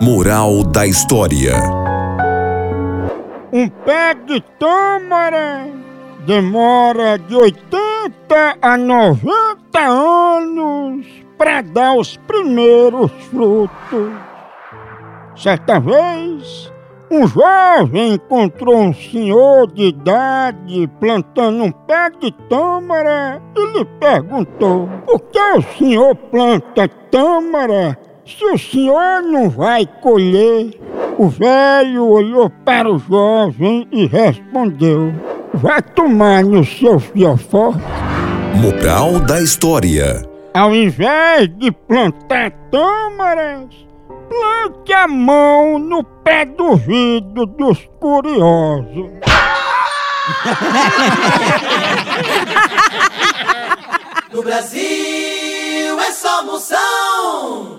Moral da história: Um pé de tâmara demora de 80 a 90 anos para dar os primeiros frutos. Certa vez, um jovem encontrou um senhor de idade plantando um pé de tâmara e lhe perguntou: Por que o senhor planta tâmara se o senhor não vai colher? O velho olhou para o jovem e respondeu: Vai tomar no seu fiofó. Moral da história: Ao invés de plantar tâmaras, plante a mão no pé do vidro dos curiosos. No Brasil é só moção.